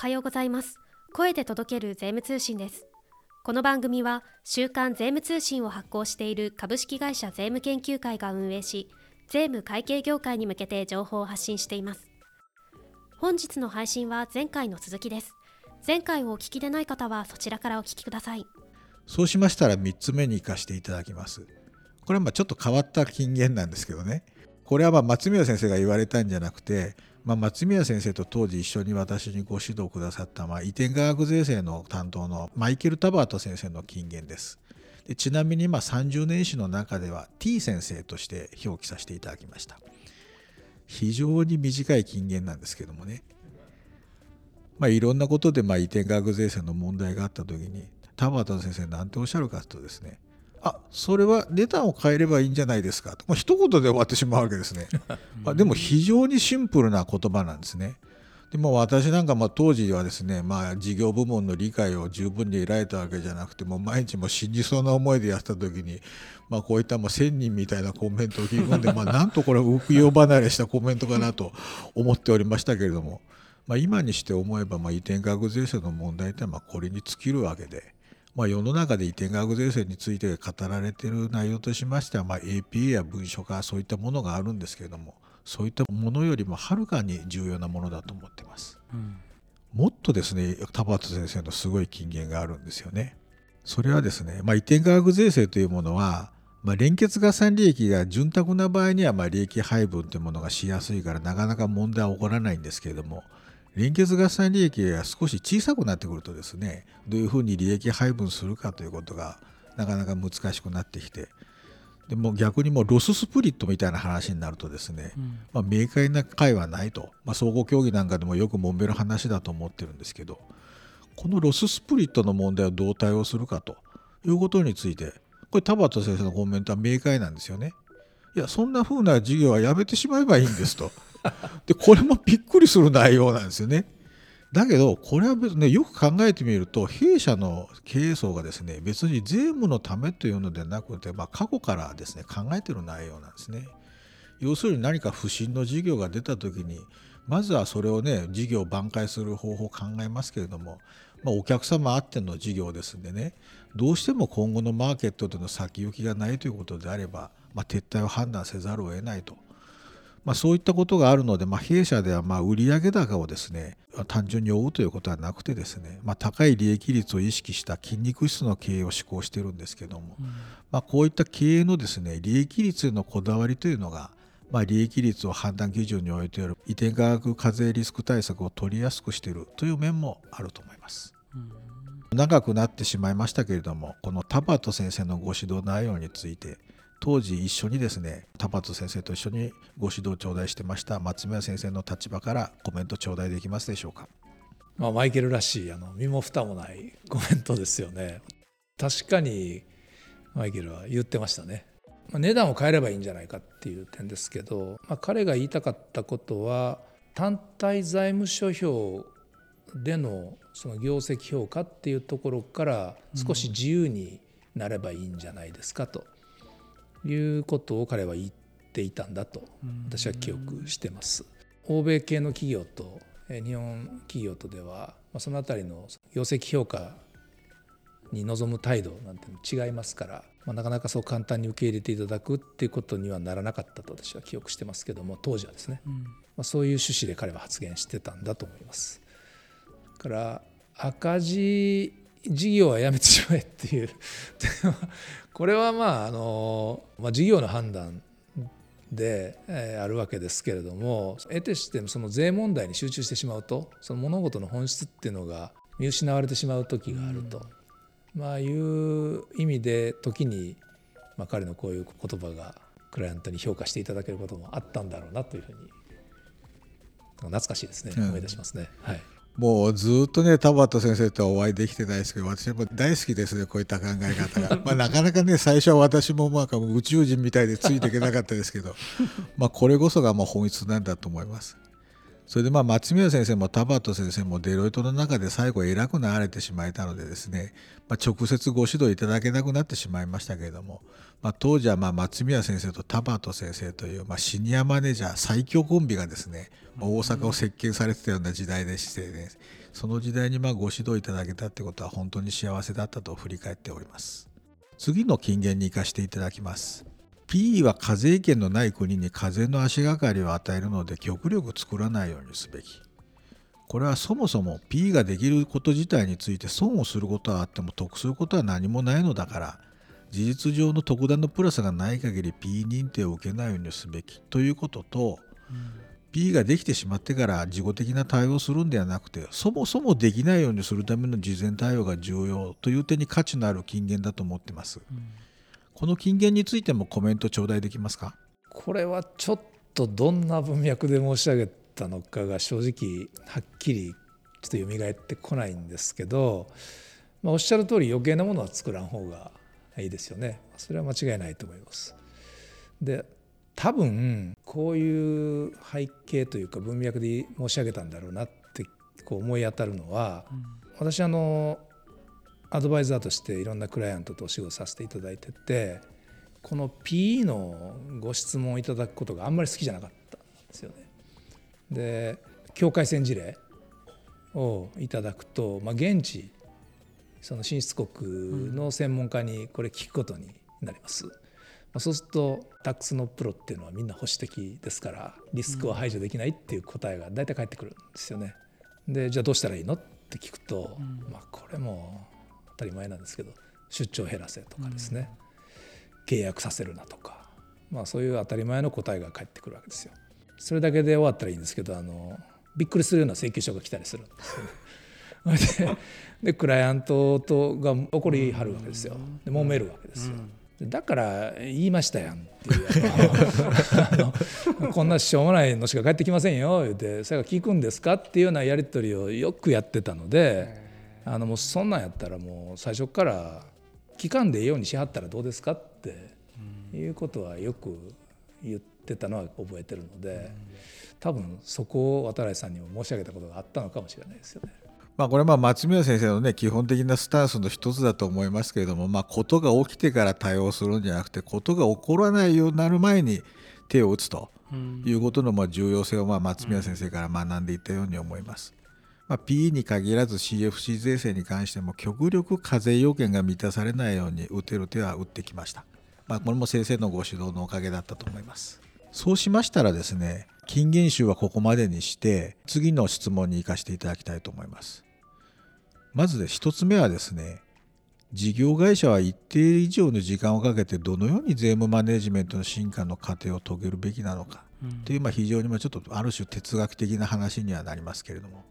はようございます。声で届ける税務通信です。この番組は週刊税務通信を発行している株式会社税務研究会が運営し税務会計業界に向けて情報を発信しています。本日の配信は前回の続きです。前回をお聞きでない方はそちらからお聞きください。そうしましたら3つ目に行かせていただきます。これはまあちょっと変わった金言なんですけどね。これはまあ松宮先生が言われたんじゃなくてまあ、松宮先生と当時一緒に私にご指導くださった、まあ、移転科学税制の担当のマイケル・タバート先生の金言です。でちなみにまあ30年史の中では T 先生として表記させていただきました。非常に短い金言なんですけどもね。まあ、いろんなことでまあ移転科学税制の問題があった時に田畑先生何ておっしゃるかというとですねあそれは値段を変えればいいんじゃないですかと、まあ、一言で終わってしまうわけですね、まあ、でも非常にシンプルな言葉なんですね。でも私なんかまあ当時はですね、まあ、事業部門の理解を十分に得られたわけじゃなくてもう毎日も死にそうな思いでやった時に、まあ、こういったまあ1000人みたいなコメントを聞き込んで、まあ、なんとこれ浮世離れしたコメントかなと思っておりましたけれども、まあ、今にして思えばまあ移転学税制の問題ってまあこれに尽きるわけで。まあ、世の中で移転学税制について語られている内容としましては、まあ、APA や文書化そういったものがあるんですけれどもそういったものよりもはるかに重要なものだと思ってます。うん、もっとですね田畑先生のすごい金言があるんですよね。それはですね、まあ、移転科学税制というものは、まあ、連結合算利益が潤沢な場合にはま利益配分というものがしやすいからなかなか問題は起こらないんですけれども連結合算利益が少し小さくなってくるとですねどういうふうに利益配分するかということがなかなか難しくなってきてでも逆にもうロススプリットみたいな話になるとですね、うん、まあ、明快な解はないと、まあ、総合競技なんかでもよく揉める話だと思ってるんですけどこのロススプリットの問題をどう対応するかということについてこれ田畑先生のコメントは明快なんですよね。いやそんなふうな授業はやめてしまえばいいんですと。でこれもびっくりする内容なんですよね。だけどこれは別に、ね、よく考えてみると弊社の経営層がですね別に税務のためというのではなくて、まあ、過去からですね考えてる内容なんですね。要するに何か不審の事業が出た時にまずはそれをね事業を挽回する方法を考えますけれども、まあ、お客様あっての事業ですんでねどうしても今後のマーケットでの先行きがないということであれば、まあ、撤退を判断せざるを得ないと。まあ、そういったことがあるので、まあ、弊社ではまあ売上高をですね単純に追うということはなくてですね、まあ、高い利益率を意識した筋肉質の経営を施行しているんですけども、うん、まあ、こういった経営のですね利益率へのこだわりというのが、まあ、利益率を判断基準においている移転価格課税リスク対策を取りやすくしているという面もあると思います。うん長くなってしまいましたけれどもこの田畑先生のご指導内容について当時一緒にですね田畑先生と一緒にご指導頂戴してました松宮先生の立場からコメント頂戴できますでしょうか、まあ、マイケルらしいあの身も蓋もないコメントですよね。確かにマイケルは言ってましたね、値段を変えればいいんじゃないかっていう点ですけど、まあ、彼が言いたかったことは単体財務諸表でのその業績評価っていうところから少し自由になればいいんじゃないですかと。いうことを彼は言っていたんだと私は記憶してます。欧米系の企業と日本企業とではその辺りの業績評価に臨む態度なんて違いますから、まあ、なかなかそう簡単に受け入れていただくっていうことにはならなかったと私は記憶してますけども当時はですね、うん、まあ、そういう趣旨で彼は発言してたんだと思います。から赤字事業はやめてしまえっていう。これはまああの、まあ、事業の判断で、えー、あるわけですけれども得てしてその税問題に集中してしまうとその物事の本質っていうのが見失われてしまう時があると、うん、まあいう意味で時に、まあ、彼のこういう言葉がクライアントに評価していただけることもあったんだろうなというふうに懐かしいですね、思い出しますね。はいもうずっとね田畑先生とはお会いできてないですけど私も大好きですねこういった考え方が、まあ、なかなかね最初は私もまあ宇宙人みたいでついていけなかったですけどまあこれこそがまあ本質なんだと思います。それでまあ松宮先生も田畑先生もデロイトの中で最後偉くなられてしまえたのでですね、まあ、直接ご指導いただけなくなってしまいましたけれども、まあ、当時はまあ松宮先生と田畑先生というまあシニアマネージャー最強コンビがですね、大阪を席巻されてたような時代でしてねその時代にまあご指導いただけたってことは本当に幸せだったと振り返っております。次の金言に生かしていただきます。P は課税権のない国に課税の足がかりを与えるので極力作らないようにすべき。これはそもそも P ができること自体について損をすることはあっても得することは何もないのだから事実上の特段のプラスがない限り P 認定を受けないようにすべき。ということと、うん、P ができてしまってから事後的な対応をするんではなくてそもそもできないようにするための事前対応が重要という点に価値のある金言だと思ってます、うん、この金言についてもコメント頂戴できますか？これはちょっとどんな文脈で申し上げたのかが正直はっきりちょっと蘇ってこないんですけど、まあ、おっしゃる通り余計なものは作らん方がいいですよね。それは間違いないと思います。で多分こういう背景というか文脈で申し上げたんだろうなってこう思い当たるのは、うん、私あのアドバイザーとしていろんなクライアントとお仕事させていただいててこの PE のご質問をいただくことがあんまり好きじゃなかったんですよね。で境界線事例をいただくと、まあ、現地その進出国の専門家にこれ聞くことになります。まあ、そうするとタックスのプロっていうのはみんな保守的ですからリスクを排除できないっていう答えが大体返ってくるんですよね。でじゃあどうしたらいいの？って聞くと、まあ、これも当たり前なんですけど出張減らせとかですね、契約させるなとか、まあ、そういう当たり前の答えが返ってくるわけですよ。それだけで終わったらいいんですけどあのびっくりするような請求書が来たりするんですよ ね。でクライアントとが怒りはるわけですよ。で揉めるわけですよ。だから言いましたやんっていう こんなしょうもないのしか返ってきませんよ言うてそれが聞くんですかっていうようなやり取りをよくやってたのであのもうそんなんやったらもう最初から聞かんでいいようにしはったらどうですかっていうことはよく言ってたのは覚えてるので多分そこを渡来さんにも申し上げたことがあったのかもしれないですよね。まあ、これはまあ松宮先生のね基本的なスタンスの一つだと思いますけれども、まあ、ことが起きてから対応するんじゃなくてことが起こらないようになる前に手を打つということのまあ重要性をまあ松宮先生から学んでいたように思います。まあ、PE に限らず CFC 税制に関しても極力課税要件が満たされないように打てる手は打ってきました。まあ、これも先生のご指導のおかげだったと思います。そうしましたらですね金言集はここまでにして次の質問に生かしていただきたいと思います。まず1つ目はですね事業会社は一定以上の時間をかけてどのように税務マネジメントの進化の過程を遂げるべきなのかというまあ非常にまちょっとある種哲学的な話にはなりますけれども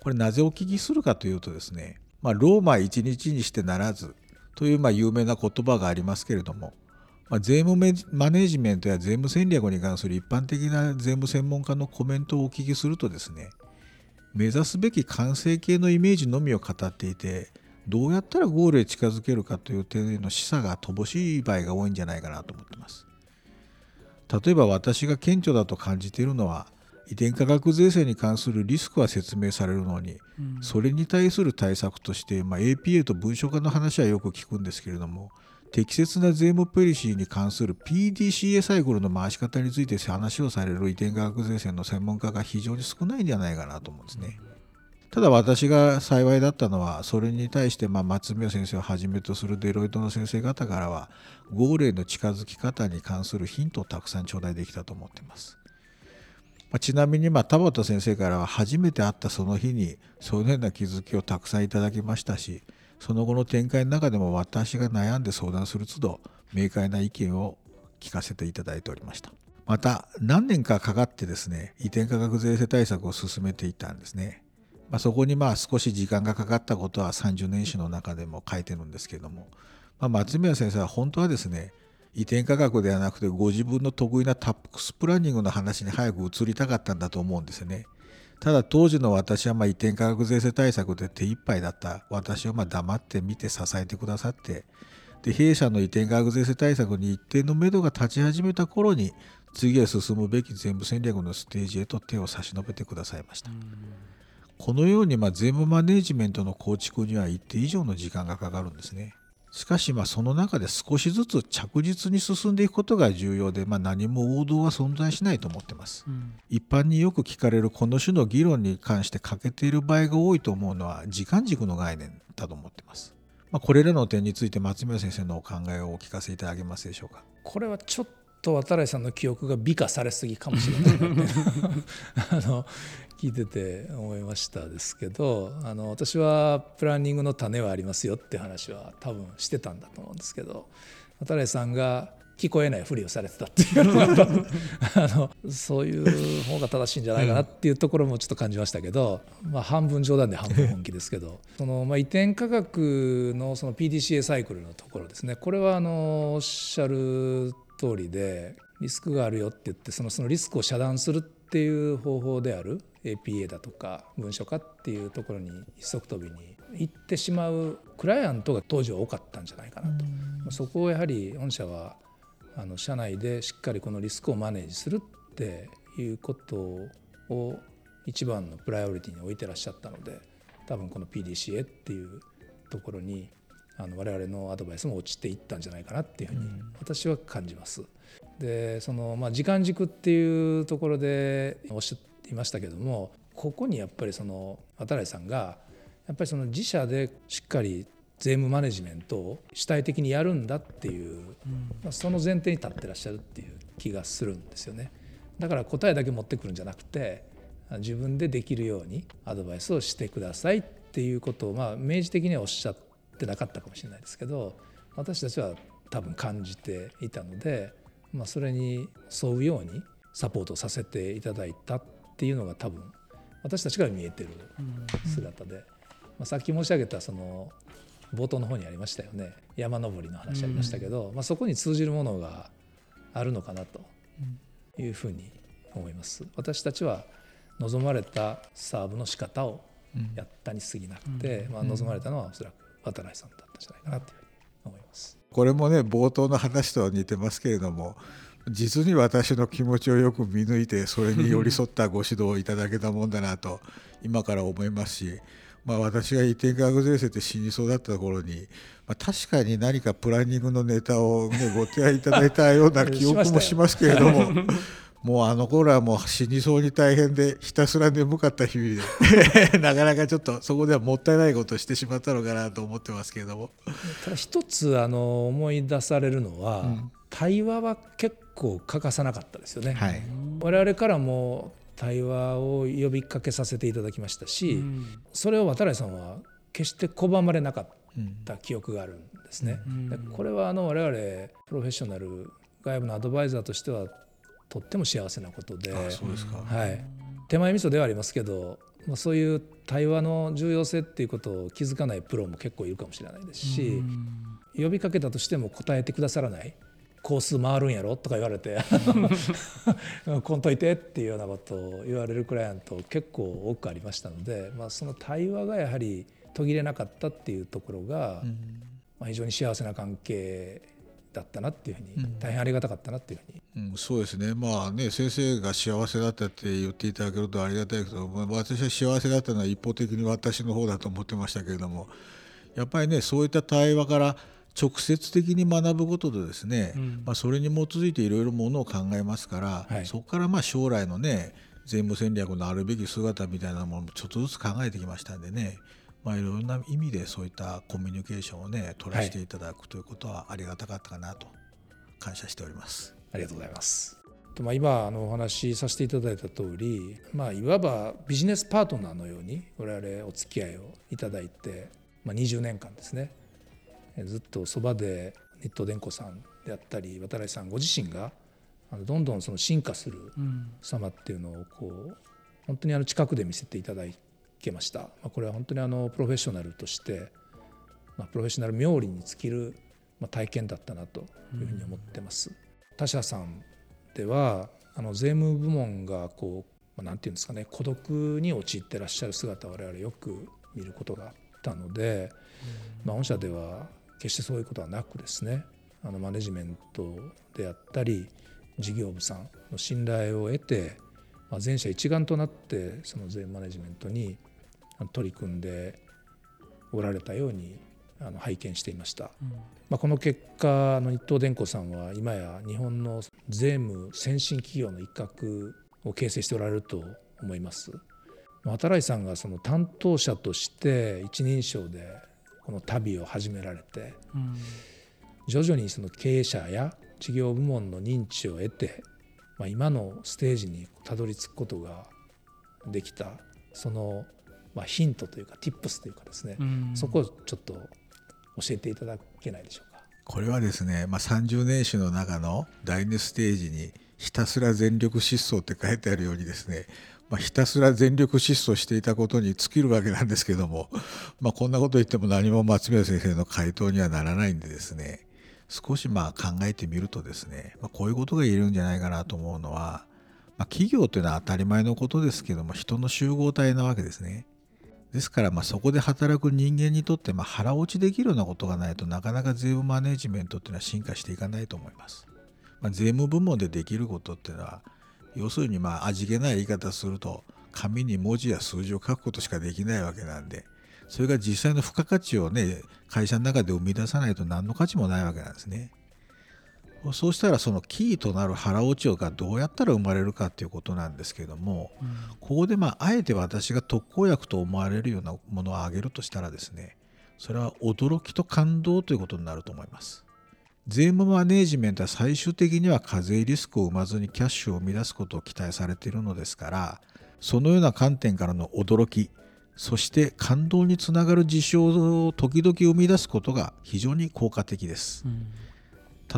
これなぜお聞きするかというとですね、まあ、ローマ一日にしてならずというまあ有名な言葉がありますけれども、まあ、税務マネジメントや税務戦略に関する一般的な税務専門家のコメントをお聞きするとですね目指すべき完成形のイメージのみを語っていてどうやったらゴールへ近づけるかという点への示唆が乏しい場合が多いんじゃないかなと思ってます。例えば私が顕著だと感じているのは遺伝価格税制に関するリスクは説明されるのに、それに対する対策として、まあ、APA と文書化の話はよく聞くんですけれども適切な税務ポリシーに関する PDCA サイクルの回し方について話をされる移転価格税制の専門家が非常に少ないんじゃないかなと思うんですね。ただ私が幸いだったのはそれに対してま松宮先生をはじめとするデロイトの先生方からはゴールへの近づき方に関するヒントをたくさん頂戴できたと思っています。まちなみにま田畑先生からは初めて会ったその日にそのような気づきをたくさんいただきましたしその後の展開の中でも私が悩んで相談する都度明快な意見を聞かせていただいておりました。また何年かかかってですね移転価格税制対策を進めていたんですね、まあ、そこにまあ少し時間がかかったことは30年史の中でも書いてるんですけども、まあ、松宮先生は本当はですね移転価格ではなくてご自分の得意なタックスプランニングの話に早く移りたかったんだと思うんですよね。ただ当時の私はま移転価格税制対策で手一杯だった私をま黙って見て支えてくださってで弊社の移転価格税制対策に一定の目処が立ち始めた頃に次へ進むべき全部戦略のステージへと手を差し伸べてくださいました。このようにまあ税務マネジメントの構築には一定以上の時間がかかるんですね。しかしまあその中で少しずつ着実に進んでいくことが重要で、まあ、何も王道は存在しないと思ってます、うん。一般によく聞かれるこの種の議論に関して欠けている場合が多いと思うのは時間軸の概念だと思ってます、まあ、これらの点について松宮先生のお考えをお聞かせいただけますでしょうか？これはちょっと渡来さんの記憶が美化されすぎかもしれない あの聞いてて思いましたですけどあの私はプランニングの種はありますよって話は多分してたんだと思うんですけど渡来さんが聞こえないふりをされてたっていうのが多分 あのそういう方が正しいんじゃないかなっていうところもちょっと感じましたけど、まあ、半分冗談で半分本気ですけど その、まあ、移転価格のその PDCA サイクルのところですね。これはあのおっしゃる通りでリスクがあるよって言ってそのそのリスクを遮断するっていう方法である。APA だとか文書化っていうところに一足飛びに行ってしまうクライアントが当時は多かったんじゃないかなと。そこをやはり御社はあの社内でしっかりこのリスクをマネージするっていうことを一番のプライオリティに置いてらっしゃったので多分この PDCA っていうところにあの我々のアドバイスも落ちていったんじゃないかなっていうふうに私は感じます。でそのまあ時間軸っていうところでおっしゃいましたけどもここにやっぱりその渡来さんがやっぱりその自社でしっかり税務マネジメントを主体的にやるんだっていう、まあ、その前提に立ってらっしゃるっていう気がするんですよね。だから答えだけ持ってくるんじゃなくて自分でできるようにアドバイスをしてくださいっていうことをまあ明示的にはおっしゃってなかったかもしれないですけど私たちは多分感じていたので、まあ、それに沿うようにサポートさせていただいたっていうのが多分私たちから見えてる姿で、まあ、さっき申し上げたその冒頭の方にありましたよね。山登りの話ありましたけど、まあ、そこに通じるものがあるのかなというふうに思います。私たちは望まれたサーブの仕方をやったに過ぎなくて、まあ、望まれたのはおそらく渡来さんだったんじゃないかなというふうに思います。これもね冒頭の話とは似てますけれども実に私の気持ちをよく見抜いてそれに寄り添ったご指導をいただけたもんだなと今から思いますし、まあ、私が移転価格税制って死にそうだった頃に、まあ、確かに何かプランニングのネタを、ね、ご提案いただいたような記憶もしますけれども。もうあの頃はもう死にそうに大変でひたすら眠かった日々で なかなかちょっとそこではもったいないことをしてしまったのかなと思ってますけれども一つあの思い出されるのは、うん対話は結構欠かさなかったですよね。はい。我々からも対話を呼びかけさせていただきましたし、うん。それを渡来さんは決して拒まれなかっうんた記憶があるんですね。うん。でこれはあの我々プロフェッショナル外部のアドバイザーとしてはとっても幸せなことで、あそうですか、はい、手前味噌ではありますけど、まあ、そういう対話の重要性っていうことを気づかないプロも結構いるかもしれないですし、呼びかけたとしても答えてくださらない。コース回るんやろとか言われて「こんといて」っていうようなことを言われるクライアント結構多くありましたので、まあ、その対話がやはり途切れなかったっていうところが、まあ、非常に幸せな関係だったなっていうふうに、うん大変ありがたかったなっていうふうにうん、そうですね、まあね、先生が幸せだったって言っていただけるとありがたいけど、まあ、私は幸せだったのは一方的に私の方だと思ってましたけれども、やっぱりね、そういった対話から直接的に学ぶことでですね、うんまあ、それに基づいていろいろものを考えますから、はいそこからまあ将来のね、税務戦略のあるべき姿みたいなものもちょっとずつ考えてきましたんでね、まあ、いろんな意味でそういったコミュニケーションをね、取らせていただくということはありがたかったかなと感謝しております。ありがとうございます。とまあ、今あのお話しさせていただいた通り、まあ、いわばビジネスパートナーのように我々お付き合いをいただいて、まあ、20年間ですねえずっとそばで日東電工さんであったり渡来さんご自身がどんどんその進化するうん。様っていうのをこう本当にあの近くで見せていただけました、まあ、これは本当にあのプロフェッショナルとして、まあ、プロフェッショナル冥利に尽きる、まあ、体験だったなというふうに思ってます。他社さんではあの税務部門がこう、まあ、なんていうんですかね孤独に陥ってらっしゃる姿を我々よく見ることがあったので、まあ、御社では決してそういうことはなくですねあのマネジメントであったり事業部さんの信頼を得て、まあ、全社一丸となってその税務マネジメントに取り組んでおられたようにあの拝見していました、うん、まあ、この結果の日東電工さんは今や日本の税務先進企業の一角を形成しておられると思います。渡来さんがその担当者として一人称でこの旅を始められて、うん、徐々にその経営者や事業部門の認知を得て、まあ、今のステージにたどり着くことができたそのまあヒントというか tips というかですね、うん、そこをちょっと教えていただけないでしょうか。これはですね、まあ、30年史の中の第2ステージにひたすら全力疾走って書いてあるようにですね、まあ、ひたすら全力疾走していたことに尽きるわけなんですけども、まあ、こんなこと言っても何も松宮先生の回答にはならないんでですね少しまあ考えてみるとですね、まあ、こういうことが言えるんじゃないかなと思うのは、まあ、企業というのは当たり前のことですけども人の集合体なわけですね。ですからまあそこで働く人間にとってまあ腹落ちできるようなことがないとなかなか税務マネジメントっていうのは進化していかないと思います。まあ、税務部門でできることっていうのは要するにまあ味気ない言い方すると紙に文字や数字を書くことしかできないわけなんでそれが実際の付加価値をね会社の中で生み出さないと何の価値もないわけなんですね。そうしたらそのキーとなる腹落ちがどうやったら生まれるかっていうことなんですけども、うん、ここでまああえて私が特効薬と思われるようなものを挙げるとしたらですねそれは驚きと感動ということになると思います。税務マネージメントは最終的には課税リスクを生まずにキャッシュを生み出すことを期待されているのですからそのような観点からの驚きそして感動につながる事象を時々生み出すことが非常に効果的です。うん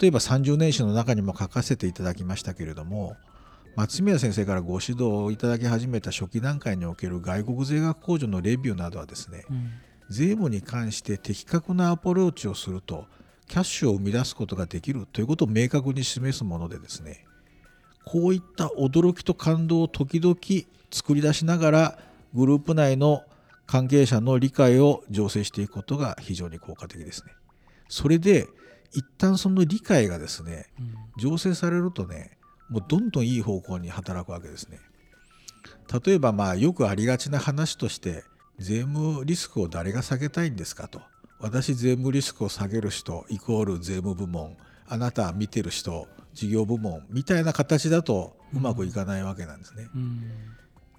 例えば30年史の中にも書かせていただきましたけれども松宮先生からご指導をいただき始めた初期段階における外国税額控除のレビューなどはですね、うん、税務に関して的確なアプローチをするとキャッシュを生み出すことができるということを明確に示すものでですねこういった驚きと感動を時々作り出しながらグループ内の関係者の理解を醸成していくことが非常に効果的ですね。それで一旦その理解がですね醸成されるとねもうどんどんいい方向に働くわけですね。例えばまあよくありがちな話として税務リスクを誰が下げたいんですかと私税務リスクを下げる人イコール税務部門あなた見てる人事業部門みたいな形だとうまくいかないわけなんですね。うん、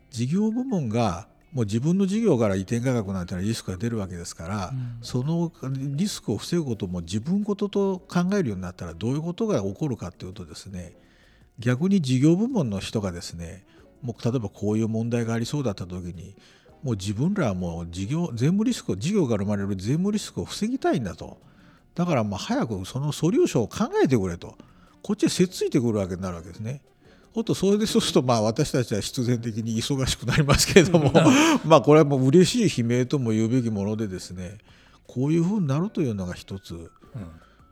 事業部門がもう自分の事業から移転価格なんてのはリスクが出るわけですから、うん、そのリスクを防ぐことも自分ごとと考えるようになったらどういうことが起こるかというとですね逆に事業部門の人がですねもう例えばこういう問題がありそうだった時にもう自分らはもう事業税務リスク事業から生まれる税務リスクを防ぎたいんだと。だからまあ早くそのソリューションを考えてくれと。こっちへせっついてくるわけになるわけですね。ほとそれでそうするとまあ私たちは必然的に忙しくなりますけれども。まあこれはもう嬉しい悲鳴とも言うべきものでですね。こういうふうになるというのが一つ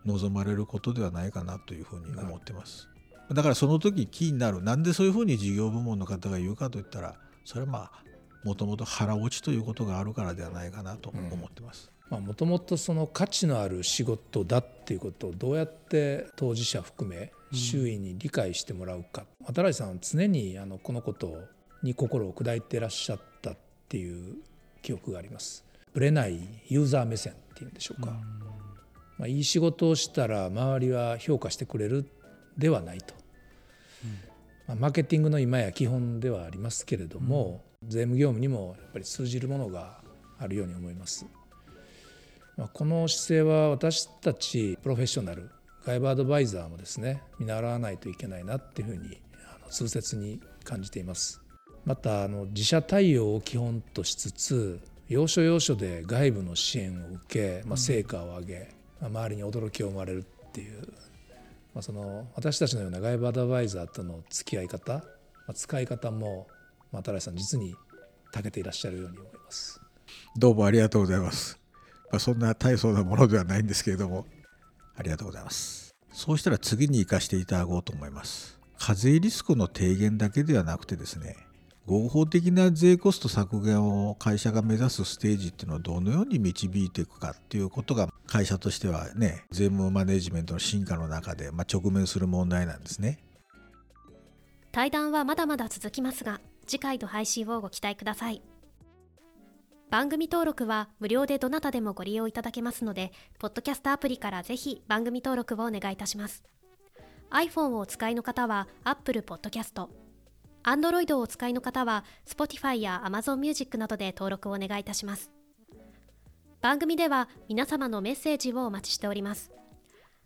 望まれることではないかなというふうに思ってます。だからその時気になる。なんでそういうふうに事業部門の方が言うかといったらそれはまあもともと腹落ちということがあるからではないかなと思ってます。もともとその価値のある仕事だっていうことをどうやって当事者含め周囲に理解してもらうか、うん、渡来さんは常にあのこのことに心を砕いてらっしゃったっていう記憶があります。ぶれないユーザー目線っていうんでしょうか、うん、まあ、いい仕事をしたら周りは評価してくれるではないと、うん、まあ、マーケティングの今や基本ではありますけれども、税務業務にもやっぱり通じるものがあるように思います。まあ、この姿勢は私たちプロフェッショナル外部アドバイザーもですね見習わないといけないなっていうふうにあの痛切に感じていますまたあの自社対応を基本としつつ要所要所で外部の支援を受け、まあ、成果を上げ、まあ、周りに驚きを生まれるっていう、まあ、その私たちのような外部アドバイザーとの付き合い方、まあ、使い方も新井さん実に長けていらっしゃるように思いますどうもありがとうございます、まあ、そんな大層なものではないんですけれどもありがとうございます。そうしたら次に生かしていただこうと思います。課税リスクの低減だけではなくてですね、合法的な税コスト削減を会社が目指すステージっていうのをどのように導いていくかっていうことが会社としてはね税務マネジメントの進化の中で、まあ、直面する問題なんですね。対談はまだまだ続きますが次回の配信をご期待ください。番組登録は無料でどなたでもご利用いただけますのでポッドキャストアプリからぜひ番組登録をお願いいたします。iPhone をお使いの方は Apple Podcast Android をお使いの方は Spotify や Amazon Music などで登録をお願いいたします。番組では皆様のメッセージをお待ちしております。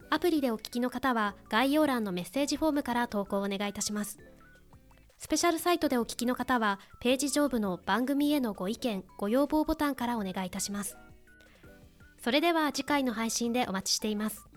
アプリでお聞きの方は概要欄のメッセージフォームから投稿をお願いいたします。スペシャルサイトでお聞きの方はページ上部の番組へのご意見ご要望ボタンからお願いいたします。それでは次回の配信でお待ちしています。